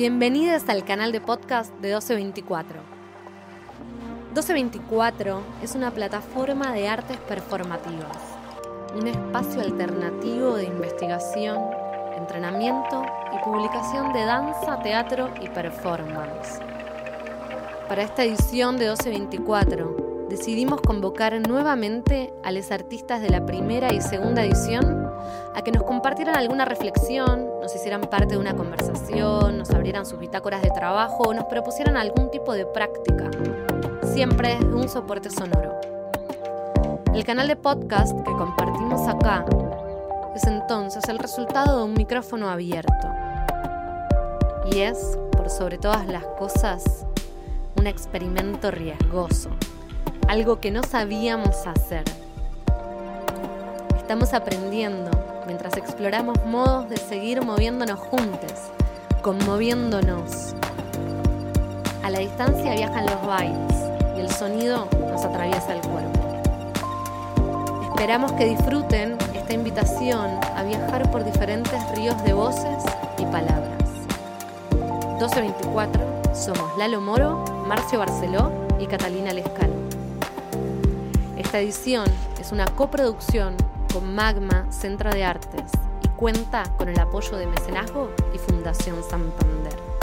Bienvenidos al canal de podcast de 1224. 1224 es una plataforma de artes performativas, un espacio alternativo de investigación, entrenamiento y publicación de danza, teatro y performance. Para esta edición de 1224 decidimos convocar nuevamente a los artistas de la primera y segunda edición a que nos compartieran alguna reflexión, nos hicieran parte de una conversación, nos abrieran sus bitácoras de trabajo o nos propusieran algún tipo de práctica, siempre un soporte sonoro. El canal de podcast que compartimos acá es entonces el resultado de un micrófono abierto. Y es, por sobre todas las cosas, un experimento riesgoso, algo que no sabíamos hacer Estamos aprendiendo mientras exploramos modos de seguir moviéndonos juntos, conmoviéndonos. A la distancia viajan los bytes y el sonido nos atraviesa el cuerpo. Esperamos que disfruten esta invitación a viajar por diferentes ríos de voces y palabras. 1224 somos Lalo Moro, Marcio Barceló y Catalina Lescal. Esta edición es una coproducción con Magma Centro de Artes y cuenta con el apoyo de Mecenazgo y Fundación Santander.